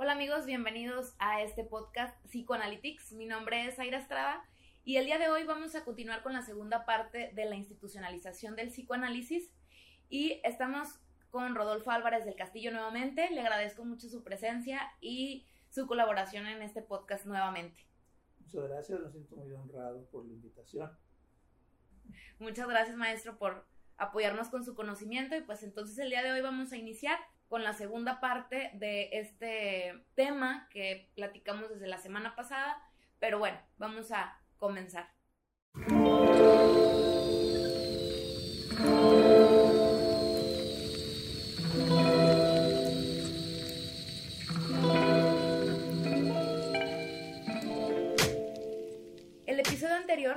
Hola amigos, bienvenidos a este podcast Psychoanalytics. Mi nombre es Aira Estrada y el día de hoy vamos a continuar con la segunda parte de la institucionalización del psicoanálisis y estamos con Rodolfo Álvarez del Castillo nuevamente. Le agradezco mucho su presencia y su colaboración en este podcast nuevamente. Muchas gracias, me siento muy honrado por la invitación. Muchas gracias maestro por apoyarnos con su conocimiento y pues entonces el día de hoy vamos a iniciar con la segunda parte de este tema que platicamos desde la semana pasada, pero bueno, vamos a comenzar. El episodio anterior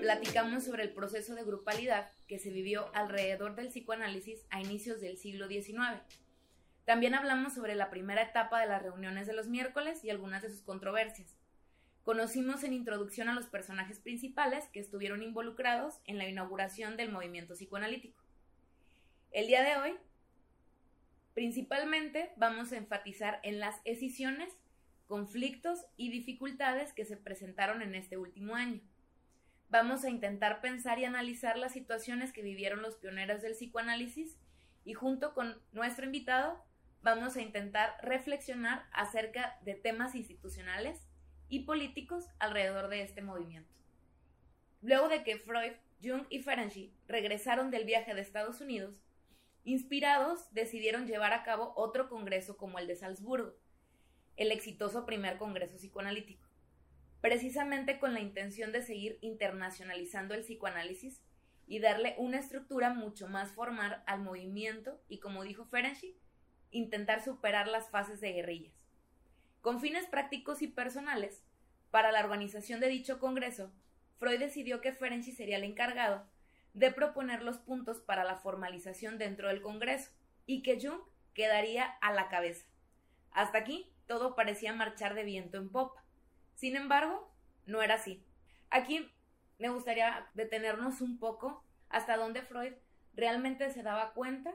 platicamos sobre el proceso de grupalidad que se vivió alrededor del psicoanálisis a inicios del siglo XIX. También hablamos sobre la primera etapa de las reuniones de los miércoles y algunas de sus controversias. Conocimos en introducción a los personajes principales que estuvieron involucrados en la inauguración del movimiento psicoanalítico. El día de hoy, principalmente vamos a enfatizar en las escisiones, conflictos y dificultades que se presentaron en este último año. Vamos a intentar pensar y analizar las situaciones que vivieron los pioneros del psicoanálisis y junto con nuestro invitado vamos a intentar reflexionar acerca de temas institucionales y políticos alrededor de este movimiento. Luego de que Freud, Jung y Ferenczi regresaron del viaje de Estados Unidos, inspirados decidieron llevar a cabo otro congreso como el de Salzburgo, el exitoso primer congreso psicoanalítico, precisamente con la intención de seguir internacionalizando el psicoanálisis y darle una estructura mucho más formal al movimiento y, como dijo Ferenczi, intentar superar las fases de guerrillas. Con fines prácticos y personales, para la organización de dicho congreso, Freud decidió que Ferenczi sería el encargado de proponer los puntos para la formalización dentro del congreso y que Jung quedaría a la cabeza. Hasta aquí todo parecía marchar de viento en popa. Sin embargo, no era así. Aquí me gustaría detenernos un poco hasta donde Freud realmente se daba cuenta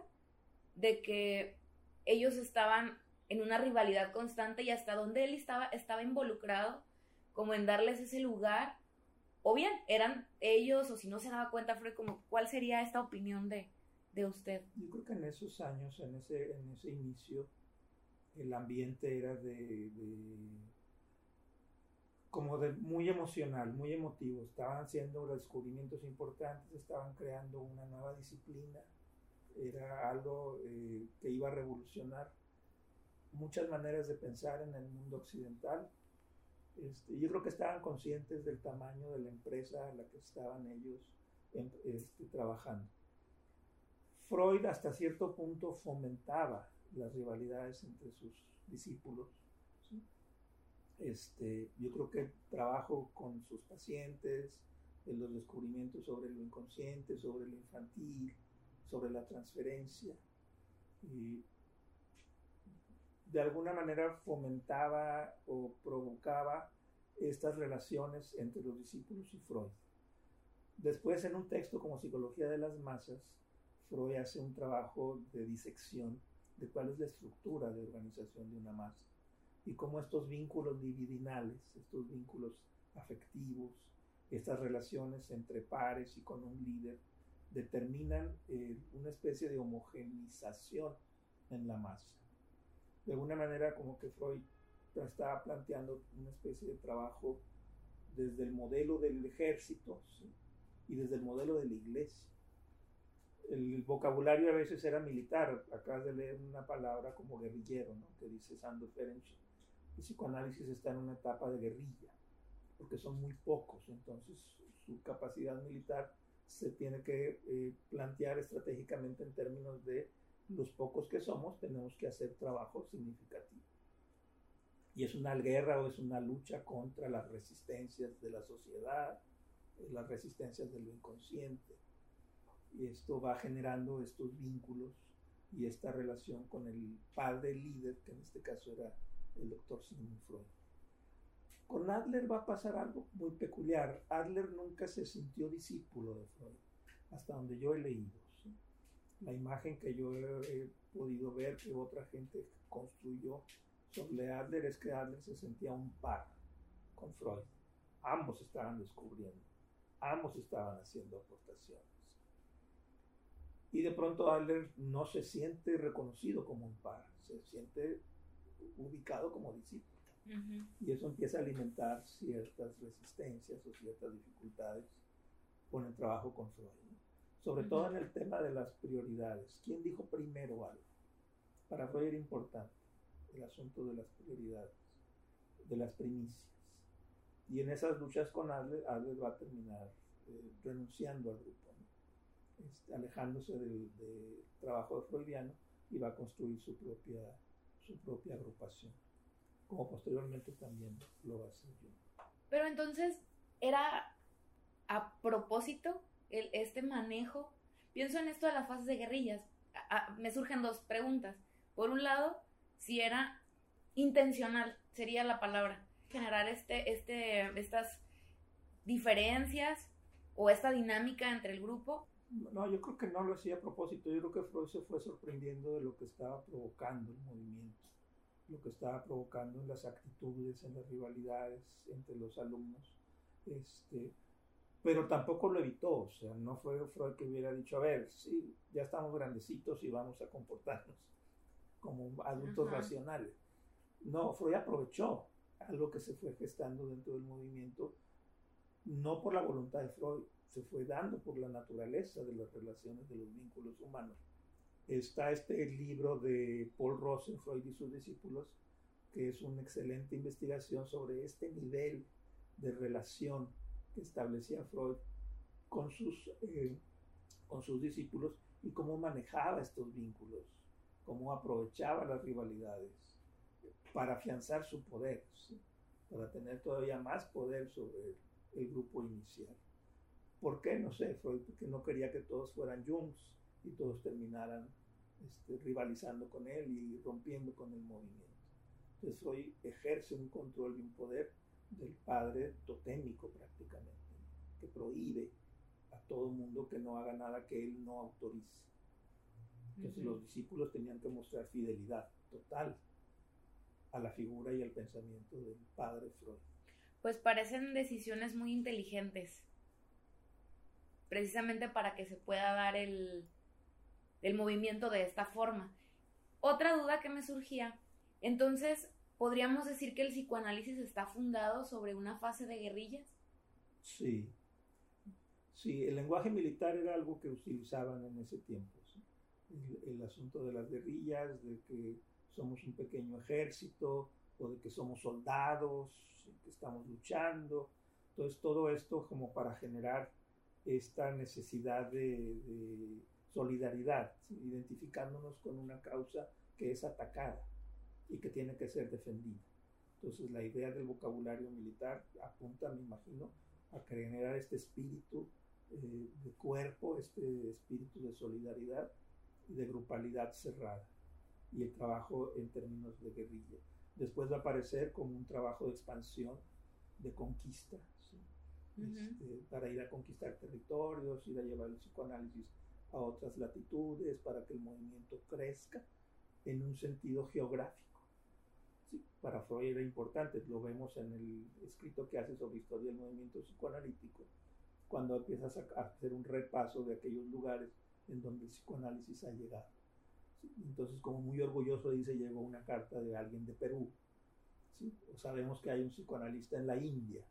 de que ellos estaban en una rivalidad constante y hasta donde él estaba, estaba involucrado como en darles ese lugar, o bien eran ellos, o si no se daba cuenta, Freud, como, ¿cuál sería esta opinión de, de usted? Yo creo que en esos años, en ese, en ese inicio, el ambiente era de, de como de muy emocional, muy emotivo. Estaban haciendo descubrimientos importantes, estaban creando una nueva disciplina era algo eh, que iba a revolucionar muchas maneras de pensar en el mundo occidental. Este, yo creo que estaban conscientes del tamaño de la empresa en la que estaban ellos este, trabajando. Freud hasta cierto punto fomentaba las rivalidades entre sus discípulos. Este, yo creo que el trabajo con sus pacientes, en los descubrimientos sobre lo inconsciente, sobre lo infantil, sobre la transferencia y de alguna manera fomentaba o provocaba estas relaciones entre los discípulos y Freud. Después, en un texto como Psicología de las Masas, Freud hace un trabajo de disección de cuál es la estructura de organización de una masa y cómo estos vínculos dividinales, estos vínculos afectivos, estas relaciones entre pares y con un líder, determinan eh, una especie de homogenización en la masa. De alguna manera como que Freud estaba planteando una especie de trabajo desde el modelo del ejército y desde el modelo de la iglesia. El vocabulario a veces era militar, acabas de leer una palabra como guerrillero, ¿no? que dice Sandro Ferenc. El psicoanálisis está en una etapa de guerrilla, porque son muy pocos, entonces su capacidad militar se tiene que eh, plantear estratégicamente en términos de los pocos que somos, tenemos que hacer trabajo significativo. Y es una guerra o es una lucha contra las resistencias de la sociedad, eh, las resistencias de lo inconsciente. Y esto va generando estos vínculos y esta relación con el padre líder, que en este caso era el doctor Sigmund Freud. Con Adler va a pasar algo muy peculiar. Adler nunca se sintió discípulo de Freud, hasta donde yo he leído. La imagen que yo he, podido ver que otra gente construyó sobre Adler es que Adler se sentía un par con Freud. Ambos estaban descubriendo, ambos estaban haciendo aportaciones. Y de pronto Adler no se siente reconocido como un par, se siente ubicado como discípulo. Y eso empieza a alimentar ciertas resistencias o ciertas dificultades con el trabajo con Freud. Sobre todo en el tema de las prioridades. ¿Quién dijo primero algo? Para Freud era importante el asunto de las prioridades, de las primicias. Y en esas luchas con Adler, Adler va a terminar eh, renunciando al grupo, este, alejándose del, del, trabajo de freudiano y va a construir su propia, su propia agrupación, como posteriormente también lo va a hacer yo. Pero entonces, ¿era a propósito el, este manejo? Pienso en esto de las fases de guerrillas. me surgen dos preguntas. Por un lado, si era intencional, sería la palabra, generar este, este, estas diferencias o esta dinámica entre el grupo. No, yo creo que no lo hacía a propósito, yo creo que Freud se fue sorprendiendo de lo que estaba provocando el movimiento, lo que estaba provocando en las actitudes, en las rivalidades entre los alumnos. Este, pero tampoco lo evitó, o sea, no fue Freud que hubiera dicho, a ver, sí, ya estamos grandecitos y vamos a comportarnos como adultos racionales. No, Freud aprovechó algo que se fue gestando dentro del movimiento, no por la voluntad de Freud, se fue dando por la naturaleza de las relaciones de los vínculos humanos. Está este libro de Paul Rosen, Freud y sus discípulos, que es una excelente investigación sobre este nivel de relación que establecía Freud con sus, eh, con sus discípulos y cómo manejaba estos vínculos, cómo aprovechaba las rivalidades para afianzar su poder, para tener todavía más poder sobre el, grupo inicial. ¿Por qué? No sé, Freud porque no quería que todos fueran Jungs y todos terminaran este, rivalizando con él y rompiendo con el movimiento. Entonces Freud ejerce un control y un poder del padre totémico prácticamente, que prohíbe a todo mundo que no haga nada que él no autorice. Entonces los discípulos tenían que mostrar fidelidad total a la figura y al pensamiento del padre Freud. Pues parecen decisiones muy inteligentes, precisamente para que se pueda dar el, el movimiento de esta forma. Otra duda que me surgía, entonces, ¿podríamos decir que el psicoanálisis está fundado sobre una fase de guerrillas? Sí, sí, el lenguaje militar era algo que utilizaban en ese tiempo el, asunto de las guerrillas, de que somos un pequeño ejército o de que somos soldados, que estamos luchando. Entonces todo esto como para generar esta necesidad de, solidaridad, identificándonos con una causa que es atacada y que tiene que ser defendida. Entonces la idea del vocabulario militar apunta, me imagino, a generar este espíritu eh, de cuerpo, este espíritu de solidaridad de grupalidad cerrada y el trabajo en términos de guerrilla. Después va a aparecer como un trabajo de expansión, de conquista, este, para ir a conquistar territorios, ir a llevar el psicoanálisis a otras latitudes, para que el movimiento crezca en un sentido geográfico. Para Freud era importante, lo vemos en el escrito que hace sobre historia del movimiento psicoanalítico, cuando empiezas a hacer un repaso de aquellos lugares en donde el psicoanálisis ha llegado. Entonces, como muy orgulloso dice, llegó una carta de alguien de Perú. sabemos que hay un psicoanalista en la India.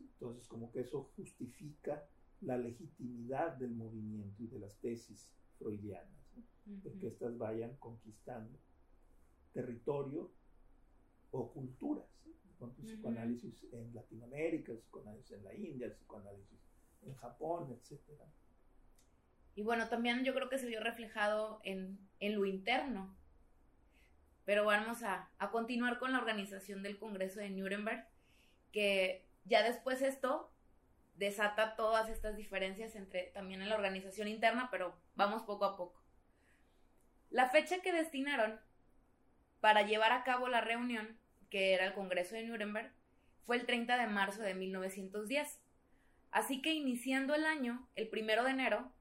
Entonces, como que eso justifica la legitimidad del movimiento y de las tesis freudianas, de que éstas vayan conquistando territorio o culturas. Con psicoanálisis en Latinoamérica, el psicoanálisis en la India, el psicoanálisis en Japón, etcétera. Y bueno, también yo creo que se vio reflejado en, lo interno. Pero vamos a, continuar con la organización del Congreso de Nuremberg, que ya después esto desata todas estas diferencias entre también en la organización interna, pero vamos poco a poco. La fecha que destinaron para llevar a cabo la reunión, que era el Congreso de Nuremberg, fue el 30 de marzo de 1910. Así que iniciando el año, el primero de enero,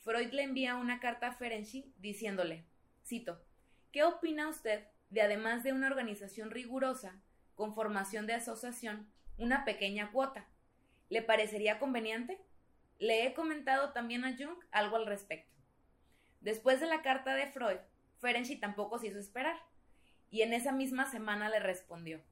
Freud le envía una carta a Ferenczi diciéndole, cito, ¿qué opina usted de además de una organización rigurosa, con formación de asociación, una pequeña cuota. ¿Le parecería conveniente? Le he comentado también a Jung algo al respecto. Después de la carta de Freud, Ferenczi tampoco se hizo esperar, y en esa misma semana le respondió.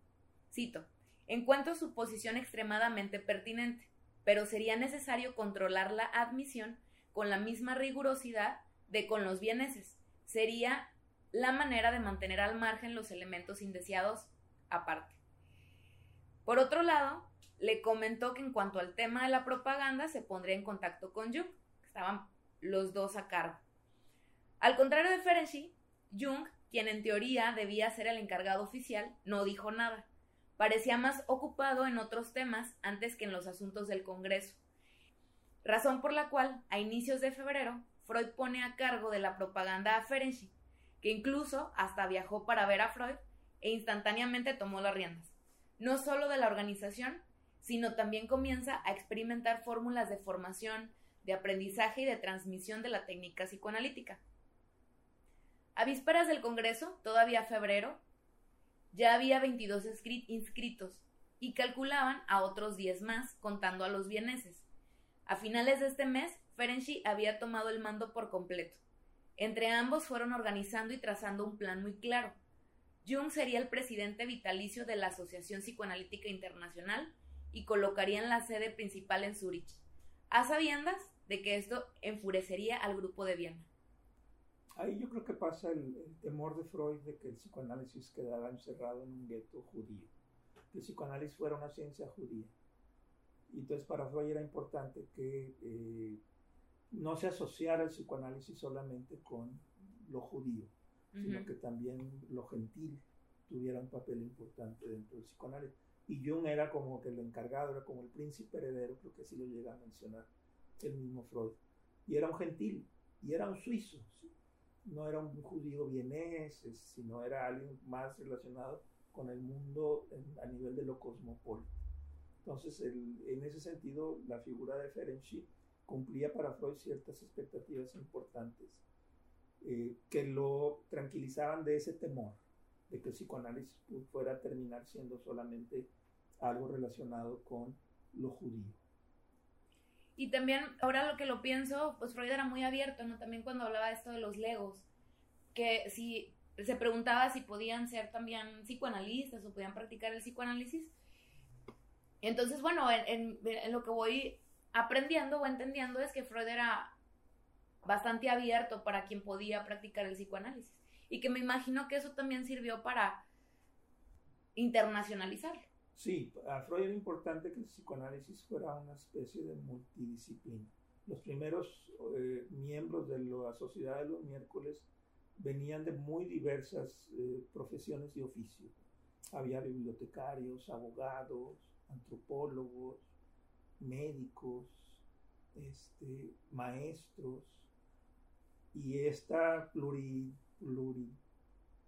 Cito, encuentro su posición extremadamente pertinente, pero sería necesario controlar la admisión con la misma rigurosidad de con los bieneses. Sería la manera de mantener al margen los elementos indeseados aparte. Por otro lado, le comentó que en cuanto al tema de la propaganda se pondría en contacto con Jung. Estaban los dos a cargo. Al contrario de Ferenczi, Jung, quien en teoría debía ser el encargado oficial, no dijo nada. Parecía más ocupado en otros temas antes que en los asuntos del Congreso. Razón por la cual, a inicios de febrero, Freud pone a cargo de la propaganda a Ferenczi, que incluso hasta viajó para ver a Freud e instantáneamente tomó las riendas, no solo de la organización, sino también comienza a experimentar fórmulas de formación, de aprendizaje y de transmisión de la técnica psicoanalítica. A vísperas del Congreso, todavía febrero, ya había 22 inscritos y calculaban a otros 10 más, contando a los vieneses. A finales de este mes, Ferenczi había tomado el mando por completo. Entre ambos fueron organizando y trazando un plan muy claro. Jung sería el presidente vitalicio de la Asociación Psicoanalítica Internacional y colocarían la sede principal en Zurich, a sabiendas de que esto enfurecería al grupo de Viena. Ahí yo creo que pasa el, temor de Freud de que el psicoanálisis quedara encerrado en un gueto judío, que el psicoanálisis fuera una ciencia judía. Y entonces para Freud era importante que eh, no se asociara el psicoanálisis solamente con lo judío, sino que también lo gentil tuviera un papel importante dentro del psicoanálisis. Y Jung era como que el encargado, era como el príncipe heredero, creo que así lo llega a mencionar el mismo Freud. Y era un gentil, y era un suizo, no era un judío vienés, sino era alguien más relacionado con el mundo a nivel de lo cosmopolita. Entonces, en ese sentido, la figura de Ferenczi cumplía para Freud ciertas expectativas importantes eh, que lo tranquilizaban de ese temor de que el psicoanálisis fuera a terminar siendo solamente algo relacionado con lo judío. Y también, ahora lo que lo pienso, pues Freud era muy abierto, ¿no? También cuando hablaba de esto de los legos, que si se preguntaba si podían ser también psicoanalistas o podían practicar el psicoanálisis. Entonces, bueno, en, en lo que voy aprendiendo o entendiendo es que Freud era bastante abierto para quien podía practicar el psicoanálisis. Y que me imagino que eso también sirvió para internacionalizarlo. Sí, a Freud era importante que el psicoanálisis fuera una especie de multidisciplina. Los primeros eh, miembros de la Sociedad de los Miércoles venían de muy diversas eh, profesiones y oficios. Había bibliotecarios, abogados, antropólogos, médicos, este, maestros, y esta pluri,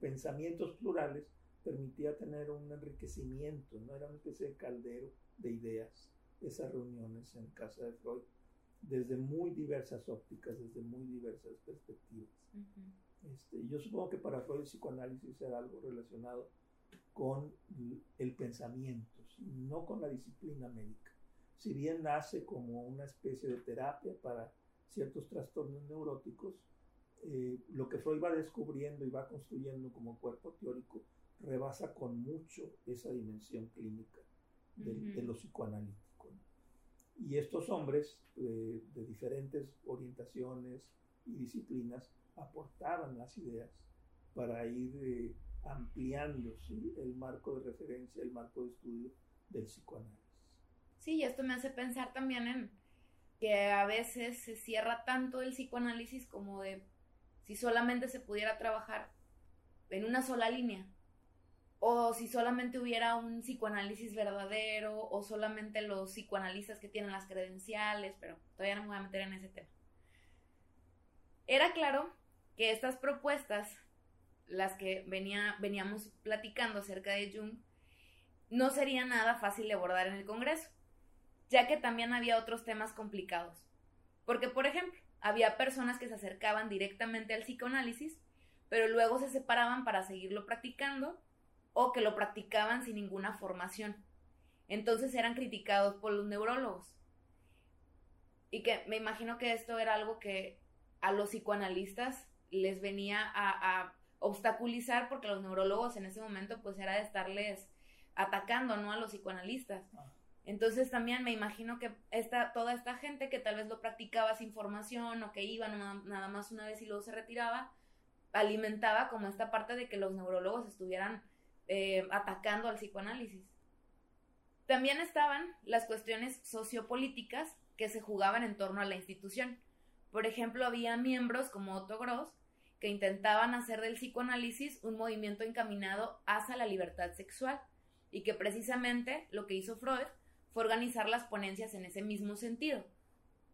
pensamientos plurales permitía tener un enriquecimiento, no era una especie de caldero de ideas, esas reuniones en casa de Freud, desde muy diversas ópticas, desde muy diversas perspectivas. este, yo supongo que para Freud el psicoanálisis era algo relacionado con el pensamiento, no con la disciplina médica. Si bien nace como una especie de terapia para ciertos trastornos neuróticos, eh, lo que Freud va descubriendo y va construyendo como cuerpo teórico rebasa con mucho esa dimensión clínica de, lo psicoanalítico. Y estos hombres eh, de diferentes orientaciones y disciplinas aportaban las ideas para ir eh, ampliando el marco de referencia, el marco de estudio del psicoanálisis. Sí, y esto me hace pensar también en que a veces se cierra tanto el psicoanálisis como de si solamente se pudiera trabajar en una sola línea, o si solamente hubiera un psicoanálisis verdadero, o solamente los psicoanalistas que tienen las credenciales, pero todavía no me voy a meter en ese tema. Era claro que estas propuestas, las que venía, veníamos platicando acerca de Jung, no sería nada fácil de abordar en el Congreso, ya que también había otros temas complicados. Porque, por ejemplo, había personas que se acercaban directamente al psicoanálisis, pero luego se separaban para seguirlo practicando o que lo practicaban sin ninguna formación. Entonces eran criticados por los neurólogos. Y que me imagino que esto era algo que a los psicoanalistas les venía a, obstaculizar porque los neurólogos en ese momento pues era de estarles atacando, ¿no? A los psicoanalistas. Entonces también me imagino que esta, toda esta gente que tal vez lo practicaba sin formación o que iba nada más una vez y luego se retiraba, alimentaba como esta parte de que los neurólogos estuvieran eh, atacando al psicoanálisis. También estaban las cuestiones sociopolíticas que se jugaban en torno a la institución. Por ejemplo, había miembros como Otto Gross que intentaban hacer del psicoanálisis un movimiento encaminado hacia la libertad sexual y que precisamente lo que hizo Freud fue organizar las ponencias en ese mismo sentido,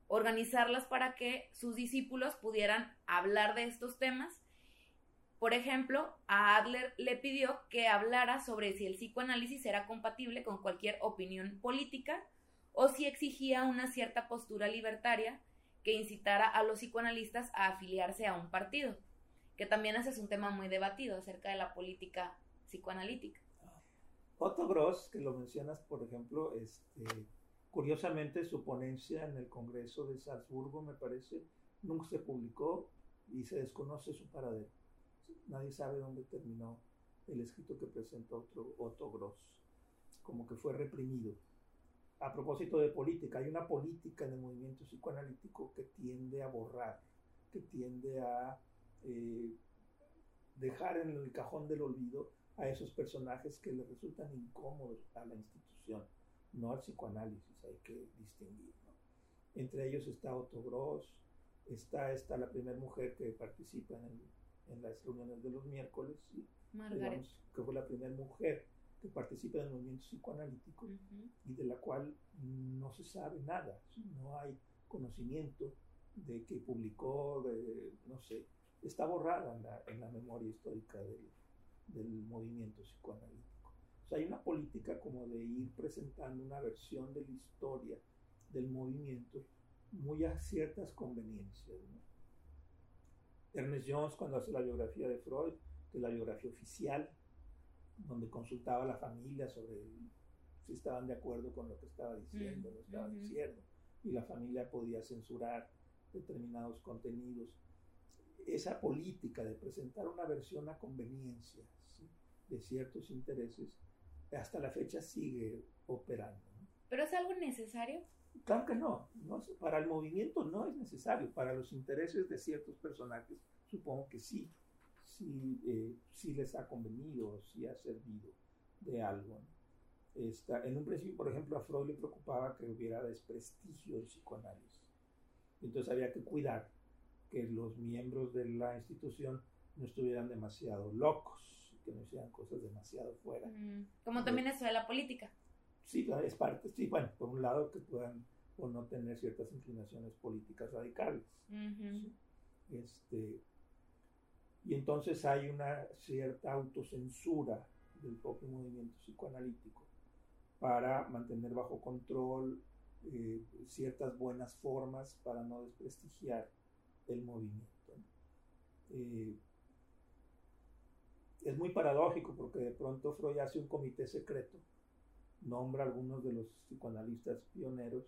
organizarlas para que sus discípulos pudieran hablar de estos temas por ejemplo, a Adler le pidió que hablara sobre si el psicoanálisis era compatible con cualquier opinión política o si exigía una cierta postura libertaria que incitara a los psicoanalistas a afiliarse a un partido, que también ese es un tema muy debatido acerca de la política psicoanalítica. Otto Gross, que lo mencionas, por ejemplo, este, curiosamente su ponencia en el Congreso de Salzburgo, me parece, nunca se publicó y se desconoce su paradero nadie sabe dónde terminó el escrito que presentó Otto Gross, como que fue reprimido. A propósito de política, hay una política en el movimiento psicoanalítico que tiende a borrar, que tiende a eh, dejar en el cajón del olvido a esos personajes que le resultan incómodos a la institución, no al psicoanálisis, hay que distinguir. Entre ellos está Otto Gross, está, está la primera mujer que participa en el en las reuniones de los miércoles, que fue la primera mujer que participa en el movimiento psicoanalítico y de la cual no se sabe nada, no hay conocimiento de que publicó, no sé, está borrada en la, en la memoria histórica del, del, movimiento psicoanalítico. O sea, hay una política como de ir presentando una versión de la historia del movimiento muy a ciertas conveniencias. ¿no? Ernest Jones, cuando hace la biografía de Freud, que es la biografía oficial, donde consultaba a la familia sobre si estaban de acuerdo con lo que estaba diciendo, lo estaba diciendo, y la familia podía censurar determinados contenidos. Esa política de presentar una versión a conveniencia de ciertos intereses, hasta la fecha sigue operando. ¿Pero es algo necesario? Claro que no, no para el movimiento no es necesario, para los intereses de ciertos personajes supongo que sí, sí, eh, sí les ha convenido, sí ha servido de algo. en un principio, por ejemplo, a Freud le preocupaba que hubiera desprestigio del psicoanálisis. Entonces había que cuidar que los miembros de la institución no estuvieran demasiado locos, que no hicieran cosas demasiado fuera. Como también eso de la política. Sí, es parte, sí, bueno, por un lado que puedan o no tener ciertas inclinaciones políticas radicales. este, y entonces hay una cierta autocensura del propio movimiento psicoanalítico para mantener bajo control eh, ciertas buenas formas para no desprestigiar el movimiento. Eh, es muy paradójico porque de pronto Freud hace un comité secreto nombra a algunos de los psicoanalistas pioneros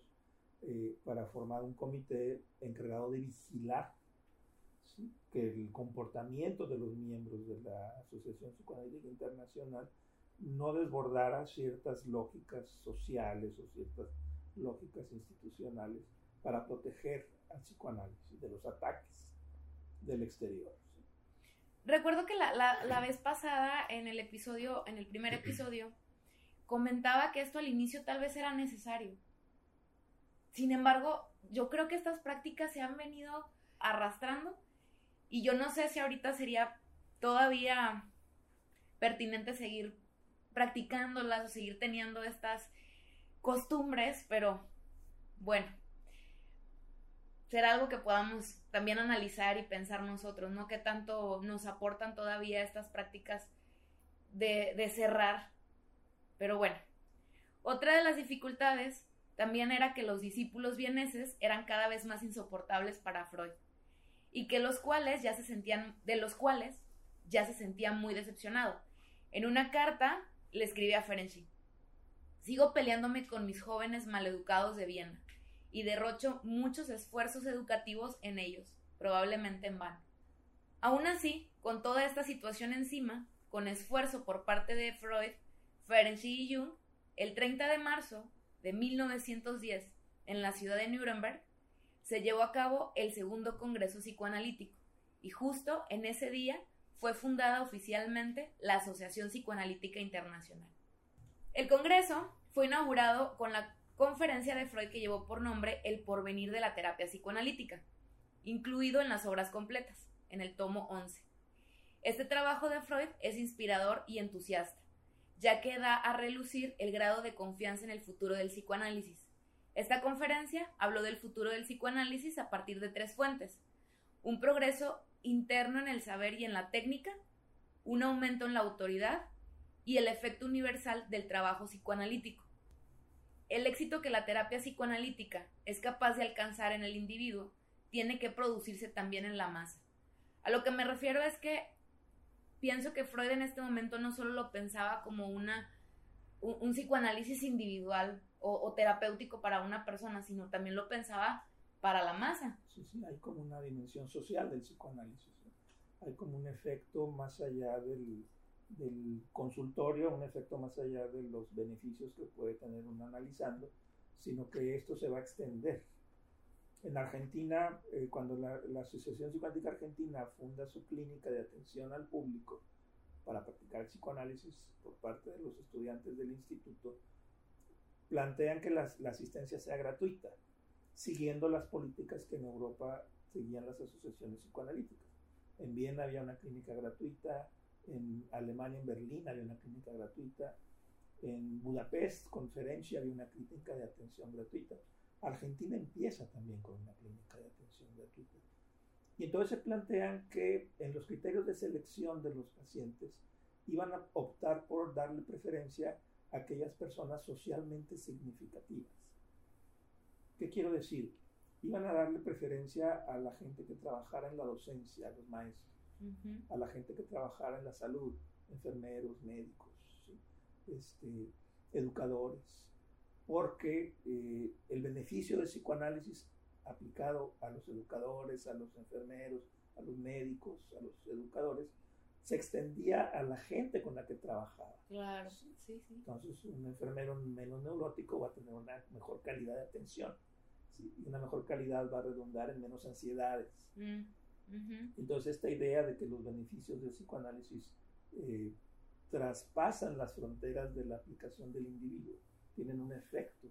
eh, para formar un comité encargado de vigilar que el comportamiento de los miembros de la Asociación Psicoanalítica Internacional no desbordara ciertas lógicas sociales o ciertas lógicas institucionales para proteger al psicoanálisis de los ataques del exterior. Recuerdo que la, la, la vez pasada en el episodio, en el primer episodio, comentaba que esto al inicio tal vez era necesario. Sin embargo, yo creo que estas prácticas se han venido arrastrando y yo no sé si ahorita sería todavía pertinente seguir practicándolas o seguir teniendo estas costumbres, pero bueno, será algo que podamos también analizar y pensar nosotros, ¿no? ¿Qué tanto nos aportan todavía estas prácticas de, cerrar pero bueno, otra de las dificultades también era que los discípulos vieneses eran cada vez más insoportables para Freud y que los cuales ya se sentían de los cuales ya se sentía muy decepcionado. En una carta le escribe a Ferenczi, sigo peleándome con mis jóvenes maleducados de Viena y derrocho muchos esfuerzos educativos en ellos, probablemente en vano. Aún así, con toda esta situación encima, con esfuerzo por parte de Freud, Ferenczi y Jung, el 30 de marzo de 1910, en la ciudad de Nuremberg, se llevó a cabo el segundo Congreso Psicoanalítico, y justo en ese día fue fundada oficialmente la Asociación Psicoanalítica Internacional. El Congreso fue inaugurado con la conferencia de Freud que llevó por nombre El porvenir de la terapia psicoanalítica, incluido en las obras completas, en el tomo 11. Este trabajo de Freud es inspirador y entusiasta, ya que da a relucir el grado de confianza en el futuro del psicoanálisis. Esta conferencia habló del futuro del psicoanálisis a partir de tres fuentes. Un progreso interno en el saber y en la técnica, un aumento en la autoridad y el efecto universal del trabajo psicoanalítico. El éxito que la terapia psicoanalítica es capaz de alcanzar en el individuo tiene que producirse también en la masa. A lo que me refiero es que pienso que Freud en este momento no solo lo pensaba como una, un, psicoanálisis individual o, terapéutico para una persona, sino también lo pensaba para la masa. Sí, sí, hay como una dimensión social del psicoanálisis. Hay como un efecto más allá del, del consultorio, un efecto más allá de los beneficios que puede tener uno analizando, sino que esto se va a extender. En Argentina, eh, cuando la, Asociación Psicoanalítica Argentina funda su clínica de atención al público para practicar psicoanálisis por parte de los estudiantes del instituto, plantean que la, la asistencia sea gratuita, siguiendo las políticas que en Europa seguían las asociaciones psicoanalíticas. En Viena había una clínica gratuita, en Alemania, en Berlín, había una clínica gratuita, en Budapest, conferencia, había una clínica de atención gratuita. Argentina empieza también con una clínica de atención gratuita. Y entonces se plantean que en los criterios de selección de los pacientes iban a optar por darle preferencia a aquellas personas socialmente significativas. ¿Qué quiero decir? Iban a darle preferencia a la gente que trabajara en la docencia, a los maestros a la gente que trabajara en la salud, enfermeros, médicos, este, educadores, porque eh, el beneficio del psicoanálisis aplicado a los educadores, a los enfermeros, a los médicos, a los educadores, se extendía a la gente con la que trabajaba. Claro, sí, sí. Entonces, un enfermero menos neurótico va a tener una mejor calidad de atención. Y una mejor calidad va a redundar en menos ansiedades. Mm. Entonces esta idea de que los beneficios del psicoanálisis eh, traspasan las fronteras de la aplicación del individuo, tienen un efecto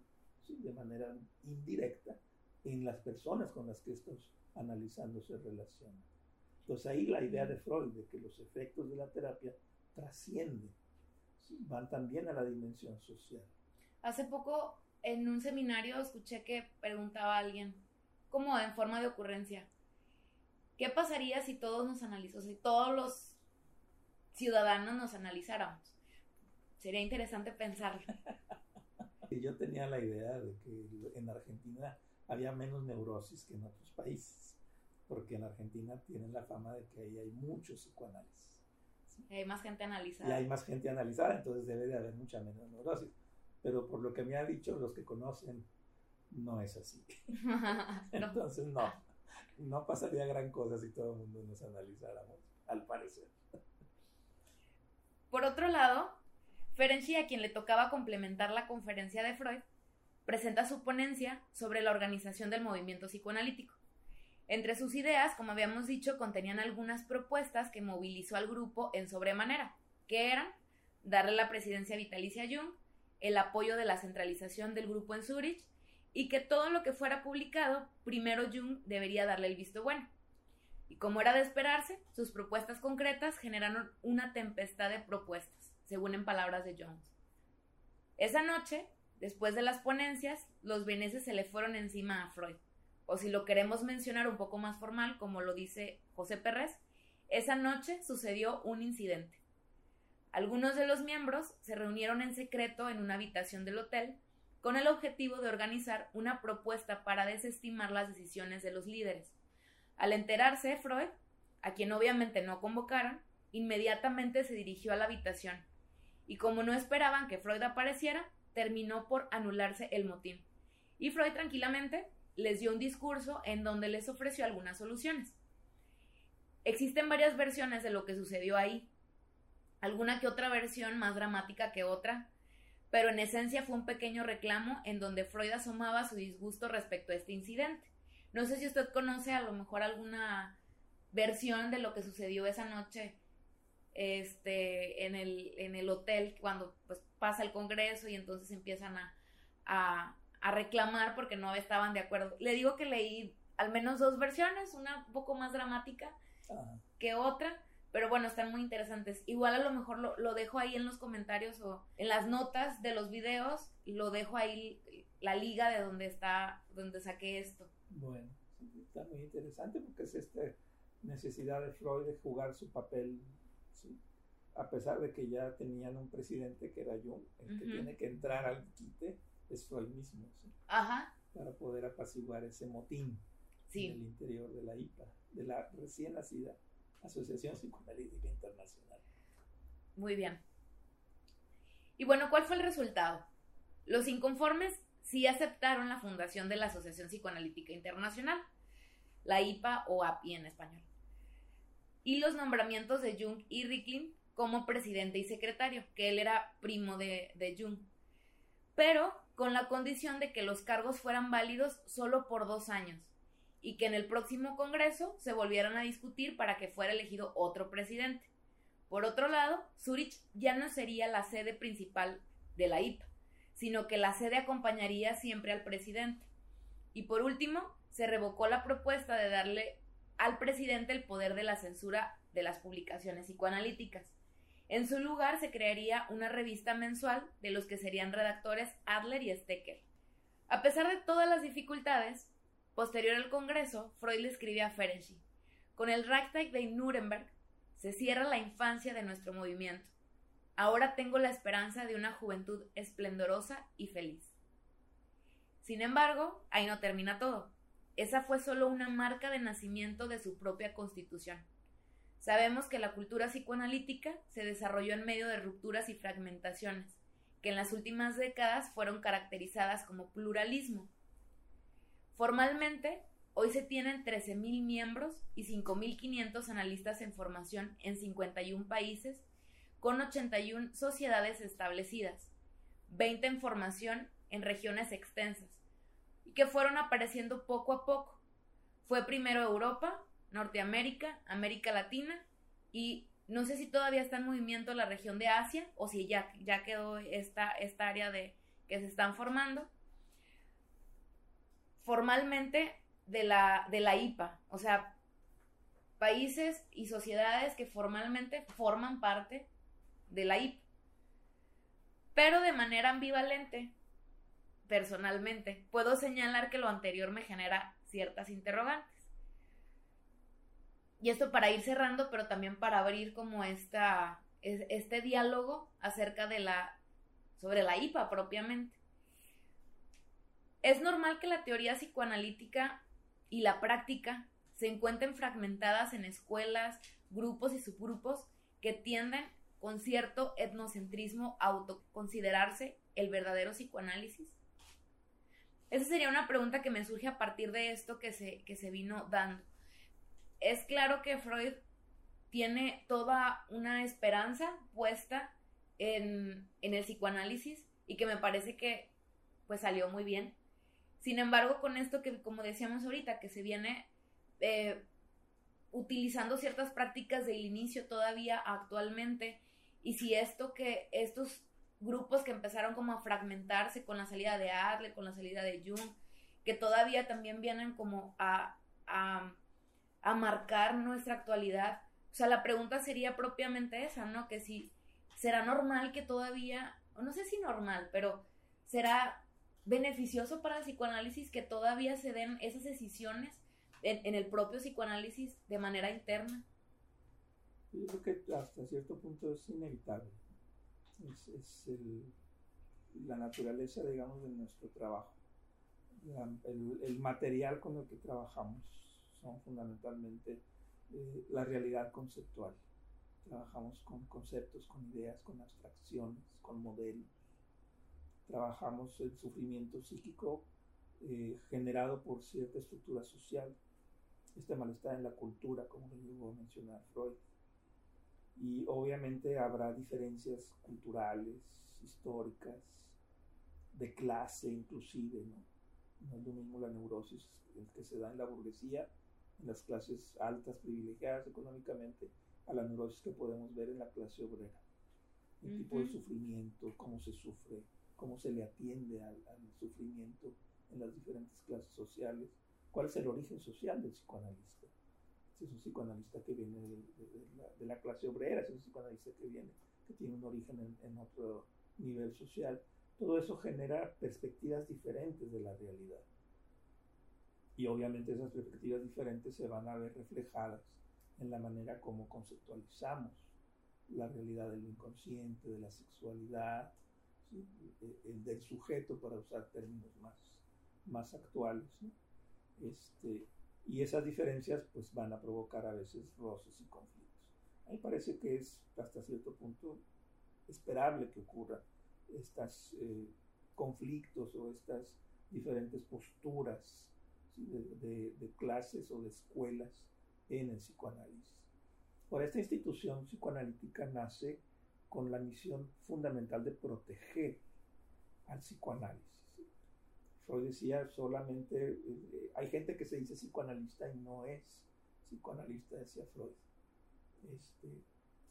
de manera indirecta en las personas con las que estos analizando se relacionan. Entonces ahí la idea de Freud de que los efectos de la terapia trascienden, van también a la dimensión social. Hace poco en un seminario escuché que preguntaba a alguien, como en forma de ocurrencia, ¿Qué pasaría si todos nos analizamos, si todos los ciudadanos nos analizáramos? Sería interesante pensarlo. Yo tenía la idea de que en Argentina había menos neurosis que en otros países, porque en Argentina tienen la fama de que ahí hay mucho psicoanálisis. Y hay más gente analizada. Y hay más gente analizada, entonces debe de haber mucha menos neurosis. Pero por lo que me han dicho los que conocen, no es así. entonces no no pasaría gran cosa si todo el mundo nos analizáramos, al parecer. Por otro lado, Ferenczi, a quien le tocaba complementar la conferencia de Freud, presenta su ponencia sobre la organización del movimiento psicoanalítico. Entre sus ideas, como habíamos dicho, contenían algunas propuestas que movilizó al grupo en sobremanera, que eran darle la presidencia vitalicia a Jung, el apoyo de la centralización del grupo en Zurich y que todo lo que fuera publicado, primero Jung debería darle el visto bueno. Y como era de esperarse, sus propuestas concretas generaron una tempestad de propuestas, según en palabras de Jones. Esa noche, después de las ponencias, los vieneses se le fueron encima a Freud. O si lo queremos mencionar un poco más formal, como lo dice José Pérez, esa noche sucedió un incidente. Algunos de los miembros se reunieron en secreto en una habitación del hotel con el objetivo de organizar una propuesta para desestimar las decisiones de los líderes. Al enterarse, Freud, a quien obviamente no convocaron, inmediatamente se dirigió a la habitación, y como no esperaban que Freud apareciera, terminó por anularse el motín. Y Freud tranquilamente les dio un discurso en donde les ofreció algunas soluciones. Existen varias versiones de lo que sucedió ahí, alguna que otra versión más dramática que otra, pero en esencia fue un pequeño reclamo en donde Freud asomaba su disgusto respecto a este incidente. No sé si usted conoce a lo mejor alguna versión de lo que sucedió esa noche este, en, el, en el hotel cuando pues, pasa el Congreso y entonces empiezan a, a, reclamar porque no estaban de acuerdo. Le digo que leí al menos dos versiones, una un poco más dramática que otra, pero bueno, están muy interesantes. Igual a lo mejor lo, lo, dejo ahí en los comentarios o en las notas de los videos, lo dejo ahí la liga de donde está, donde saqué esto. Bueno, está muy interesante porque es esta necesidad de Freud de jugar su papel a pesar de que ya tenían un presidente que era Jung, el que tiene que entrar al quite es Freud mismo, Ajá. Para poder apaciguar ese motín en el interior de la IPA, de la recién nacida Asociación Psicoanalítica Internacional. Muy bien. Y bueno, ¿cuál fue el resultado? Los inconformes sí aceptaron la fundación de la Asociación Psicoanalítica Internacional, la IPA o API en español y los nombramientos de Jung y Ricklin como presidente y secretario, que él era primo de, de Jung. Pero con la condición de que los cargos fueran válidos solo por dos años y que en el próximo Congreso se volvieran a discutir para que fuera elegido otro presidente. Por otro lado, Zurich ya no sería la sede principal de la IPA, sino que la sede acompañaría siempre al presidente. Y por último, se revocó la propuesta de darle al presidente el poder de la censura de las publicaciones psicoanalíticas. En su lugar se crearía una revista mensual de los que serían redactores Adler y Stecker. A pesar de todas las dificultades, posterior al Congreso, Freud le escribe a Ferenczi: Con el Reichstag de Nuremberg se cierra la infancia de nuestro movimiento. Ahora tengo la esperanza de una juventud esplendorosa y feliz. Sin embargo, ahí no termina todo. Esa fue solo una marca de nacimiento de su propia constitución. Sabemos que la cultura psicoanalítica se desarrolló en medio de rupturas y fragmentaciones, que en las últimas décadas fueron caracterizadas como pluralismo. Formalmente, hoy se tienen 13.000 miembros y 5.500 analistas en formación en 51 países, con 81 sociedades establecidas, 20 en formación en regiones extensas, que fueron apareciendo poco a poco. Fue primero Europa, Norteamérica, América Latina y no sé si todavía está en movimiento la región de Asia o si ya, ya quedó esta, esta área de que se están formando. Formalmente de la, de la IPA, o sea, países y sociedades que formalmente forman parte de la IPA. Pero de manera ambivalente, personalmente, puedo señalar que lo anterior me genera ciertas interrogantes. Y esto para ir cerrando, pero también para abrir como esta, este diálogo acerca de la, sobre la IPA propiamente. Es normal que la teoría psicoanalítica y la práctica se encuentren fragmentadas en escuelas, grupos y subgrupos que tienden con cierto etnocentrismo a autoconsiderarse el verdadero psicoanálisis. Esa sería una pregunta que me surge a partir de esto que se, que se vino dando. Es claro que Freud tiene toda una esperanza puesta en, el psicoanálisis y que me parece que pues salió muy bien. Sin embargo, con esto que, como decíamos ahorita, que se viene eh, utilizando ciertas prácticas del inicio todavía actualmente, y si esto que estos grupos que empezaron como a fragmentarse con la salida de Adler, con la salida de Jung, que todavía también vienen como a, a, a marcar nuestra actualidad. O sea, la pregunta sería propiamente esa, ¿no? Que si será normal que todavía, no sé si normal, pero será beneficioso para el psicoanálisis que todavía se den esas decisiones en, el propio psicoanálisis de manera interna. Yo creo que hasta cierto punto es inevitable es, la naturaleza, digamos, de nuestro trabajo. el, material con el que trabajamos son fundamentalmente eh, la realidad conceptual. trabajamos con conceptos, con ideas, con abstracciones, con modelos. Trabajamos el sufrimiento psíquico eh, generado por cierta estructura social, este malestar en la cultura, como lo llegó a mencionar Freud. Y obviamente habrá diferencias culturales, históricas, de clase inclusive, ¿no? No es lo mismo la neurosis que se da en la burguesía, en las clases altas, privilegiadas económicamente, a la neurosis que podemos ver en la clase obrera. El tipo de sufrimiento, cómo se sufre, cómo se le atiende al, sufrimiento en las diferentes clases sociales, cuál es el origen social del psicoanalista. Si es un psicoanalista que viene de, la, clase obrera, si es un psicoanalista que viene, que tiene un origen en otro nivel social, todo eso genera perspectivas diferentes de la realidad. Y obviamente esas perspectivas diferentes se van a ver reflejadas en la manera como conceptualizamos la realidad del inconsciente, de la sexualidad, el del sujeto, para usar términos más, más actuales. Este, y esas diferencias pues van a provocar a veces roces y conflictos. A mí parece que es hasta cierto punto esperable que ocurra estos eh, conflictos o estas diferentes posturas de, de, clases o de escuelas en el psicoanálisis. Por esta institución psicoanalítica nace con la misión fundamental de proteger al psicoanálisis. Freud decía solamente, eh, hay gente que se dice psicoanalista y no es psicoanalista, decía Freud. Este,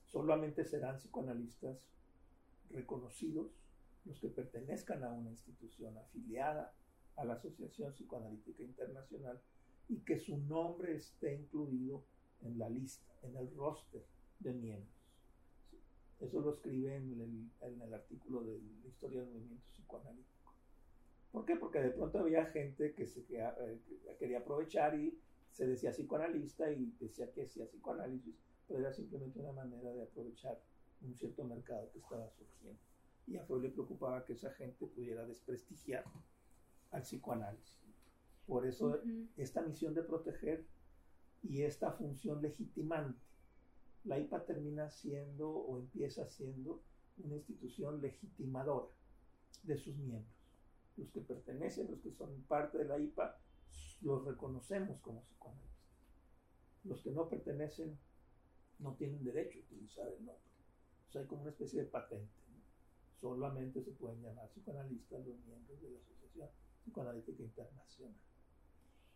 solamente serán psicoanalistas reconocidos los que pertenezcan a una institución afiliada a la Asociación Psicoanalítica Internacional y que su nombre esté incluido en la lista, en el roster de miembros. Eso lo escribe en el, artículo de la historia del movimiento psicoanalítico. ¿Por qué? Porque de pronto había gente que se eh, quería aprovechar y se decía psicoanalista y decía que hacía psicoanálisis, pero era simplemente una manera de aprovechar un cierto mercado que estaba surgiendo y a Freud le preocupaba que esa gente pudiera desprestigiar al psicoanálisis. Por eso esta misión de proteger y esta función legitimante, la IPA termina siendo o empieza siendo una institución legitimadora de sus miembros. Los que pertenecen, los que son parte de la IPA, los reconocemos como psicoanalistas. Los que no pertenecen no tienen derecho a utilizar el nombre. Hay como una especie de patente solamente se pueden llamar psicoanalistas los miembros de la Asociación Psicoanalítica Internacional.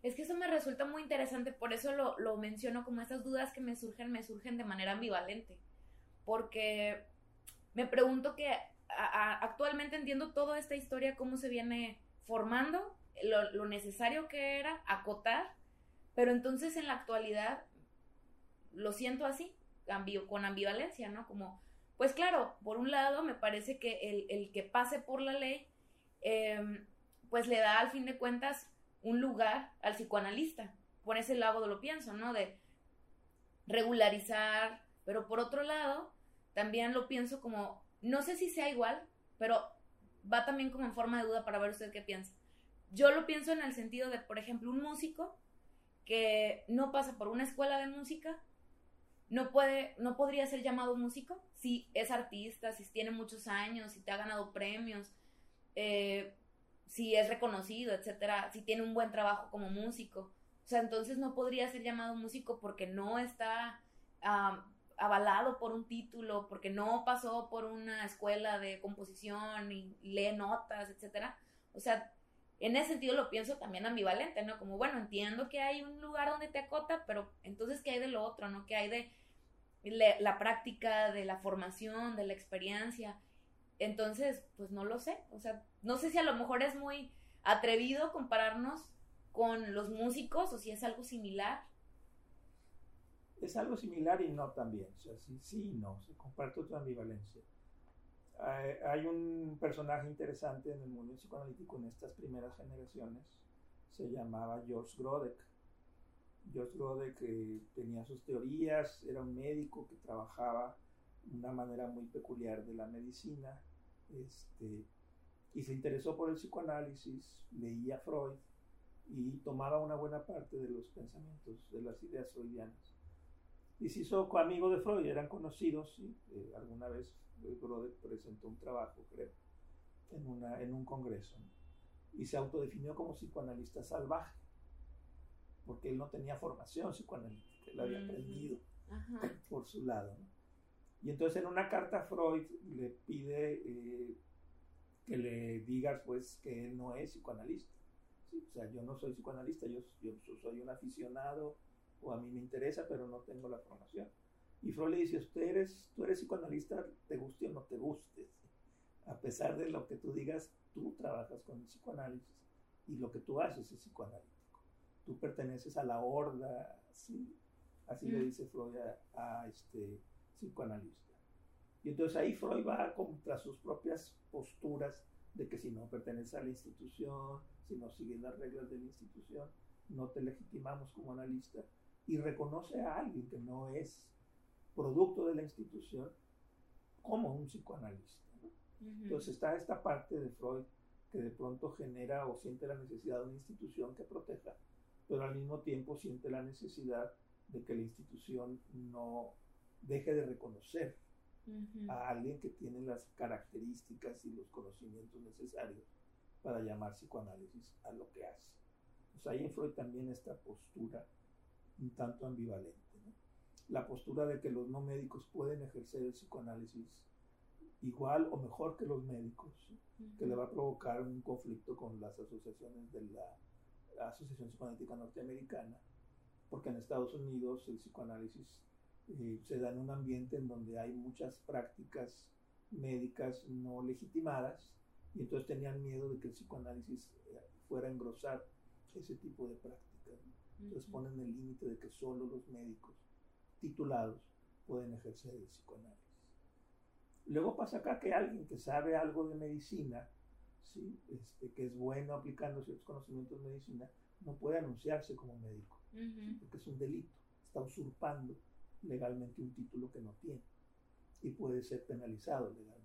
Es que eso me resulta muy interesante, por eso lo, lo menciono como estas dudas que me surgen, me surgen de manera ambivalente, porque me pregunto que actualmente entiendo toda esta historia, cómo se viene formando, lo, lo necesario que era acotar, pero entonces en la actualidad lo siento así, con ambivalencia, ¿no? Como pues claro, por un lado me parece que el, que pase por la ley, em, pues le da al fin de cuentas un lugar al psicoanalista. Por ese lado lo pienso, ¿no? De regularizar, pero por otro lado, también lo pienso como, no sé si sea igual, pero va también como en forma de duda para ver usted qué piensa. Yo lo pienso en el sentido de, por ejemplo, un músico que no pasa por una escuela de música, no puede, no podría ser llamado músico si es artista, si tiene muchos años, si te ha ganado premios, eh, si es reconocido, etcétera, si tiene un buen trabajo como músico. O sea, entonces no podría ser llamado músico porque no está avalado por un título, porque no pasó por una escuela de composición y lee notas, etcétera. O sea, en ese sentido lo pienso también ambivalente, ¿no? Como, bueno, entiendo que hay un lugar donde te acota, pero entonces, ¿qué hay de lo otro, no? ¿Qué hay de la práctica, de la formación, de la experiencia. Entonces, pues no lo sé. O sea, no sé si a lo mejor es muy atrevido compararnos con los músicos o si es algo similar. Es algo similar y no también. O sea, sí, sí y no. Se comparte otra ambivalencia. Hay, un personaje interesante en el mundo psicoanalítico en estas primeras generaciones. Se llamaba George Grodek George Grodek que tenía sus teorías, era un médico que trabajaba de una manera muy peculiar de la medicina, este, y se interesó por el psicoanálisis, leía Freud y tomaba una buena parte de los pensamientos, de las ideas freudianas. y se hizo amigo de Freud, eran conocidos, ¿sí? Eh, alguna vez Freud presentó un trabajo, creo, en, una, en un congreso, y se autodefinió como psicoanalista salvaje, porque él no tenía formación psicoanalítica, él había aprendido por su lado. Y entonces en una carta Freud le pide eh, que le diga pues que él no es psicoanalista. O sea, yo no soy psicoanalista, yo, yo soy un aficionado o a mí me interesa, pero no tengo la formación. Y Freud le dice, usted eres, tú eres psicoanalista, te guste o no te guste. A pesar de lo que tú digas, tú trabajas con el psicoanálisis y lo que tú haces es psicoanalítico. Tú perteneces a la horda, ¿sí? así le mm. dice Freud a, este psicoanalista. Y entonces ahí Freud va contra sus propias posturas de que si no perteneces a la institución, si no sigues las reglas de la institución, no te legitimamos como analista y reconoce a alguien que no es producto de la institución como un psicoanalista. Entonces está esta parte de Freud que de pronto genera o siente la necesidad de una institución que proteja, pero al mismo tiempo siente la necesidad de que la institución no deje de reconocer a alguien que tiene las características y los conocimientos necesarios para llamar psicoanálisis a lo que hace. Pues ahí en Freud también esta postura un tanto ambivalente. La postura de que los no médicos pueden ejercer el psicoanálisis igual o mejor que los médicos, que le va a provocar un conflicto con las asociaciones de la Asociación Psicoanalítica Norteamericana, porque en Estados Unidos el psicoanálisis eh, se da en un ambiente en donde hay muchas prácticas médicas no legitimadas y entonces tenían miedo de que el psicoanálisis eh, fuera a engrosar ese tipo de prácticas. Entonces ponen el límite de que solo los médicos titulados pueden ejercer el psicoanálisis. Luego pasa acá que alguien que sabe algo de medicina, ¿sí? este, que es bueno aplicando ciertos conocimientos de medicina, no puede anunciarse como médico, porque es un delito, está usurpando legalmente un título que no tiene y puede ser penalizado legalmente.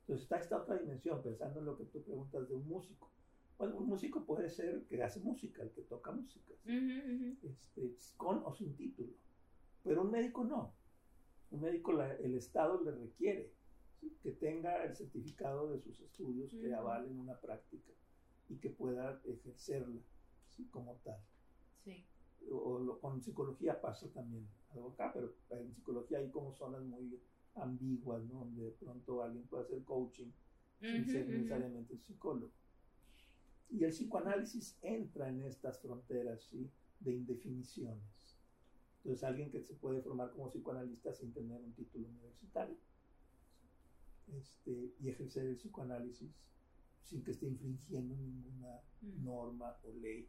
Entonces está esta otra dimensión, pensando en lo que tú preguntas de un músico. Bueno, un músico puede ser que hace música, el que toca música, este, con o sin título, pero un médico no. Un médico el Estado le requiere que tenga el certificado de sus estudios que avalen una práctica y que pueda ejercerla como tal. Sí. O, con psicología pasa también algo acá, pero en psicología hay como zonas muy ambiguas, ¿no? Donde de pronto alguien puede hacer coaching sin ser necesariamente psicólogo. Y el psicoanálisis entra en estas fronteras ¿sí? de indefiniciones. Entonces, alguien que se puede formar como psicoanalista sin tener un título universitario este, y ejercer el psicoanálisis sin que esté infringiendo ninguna mm. norma o ley,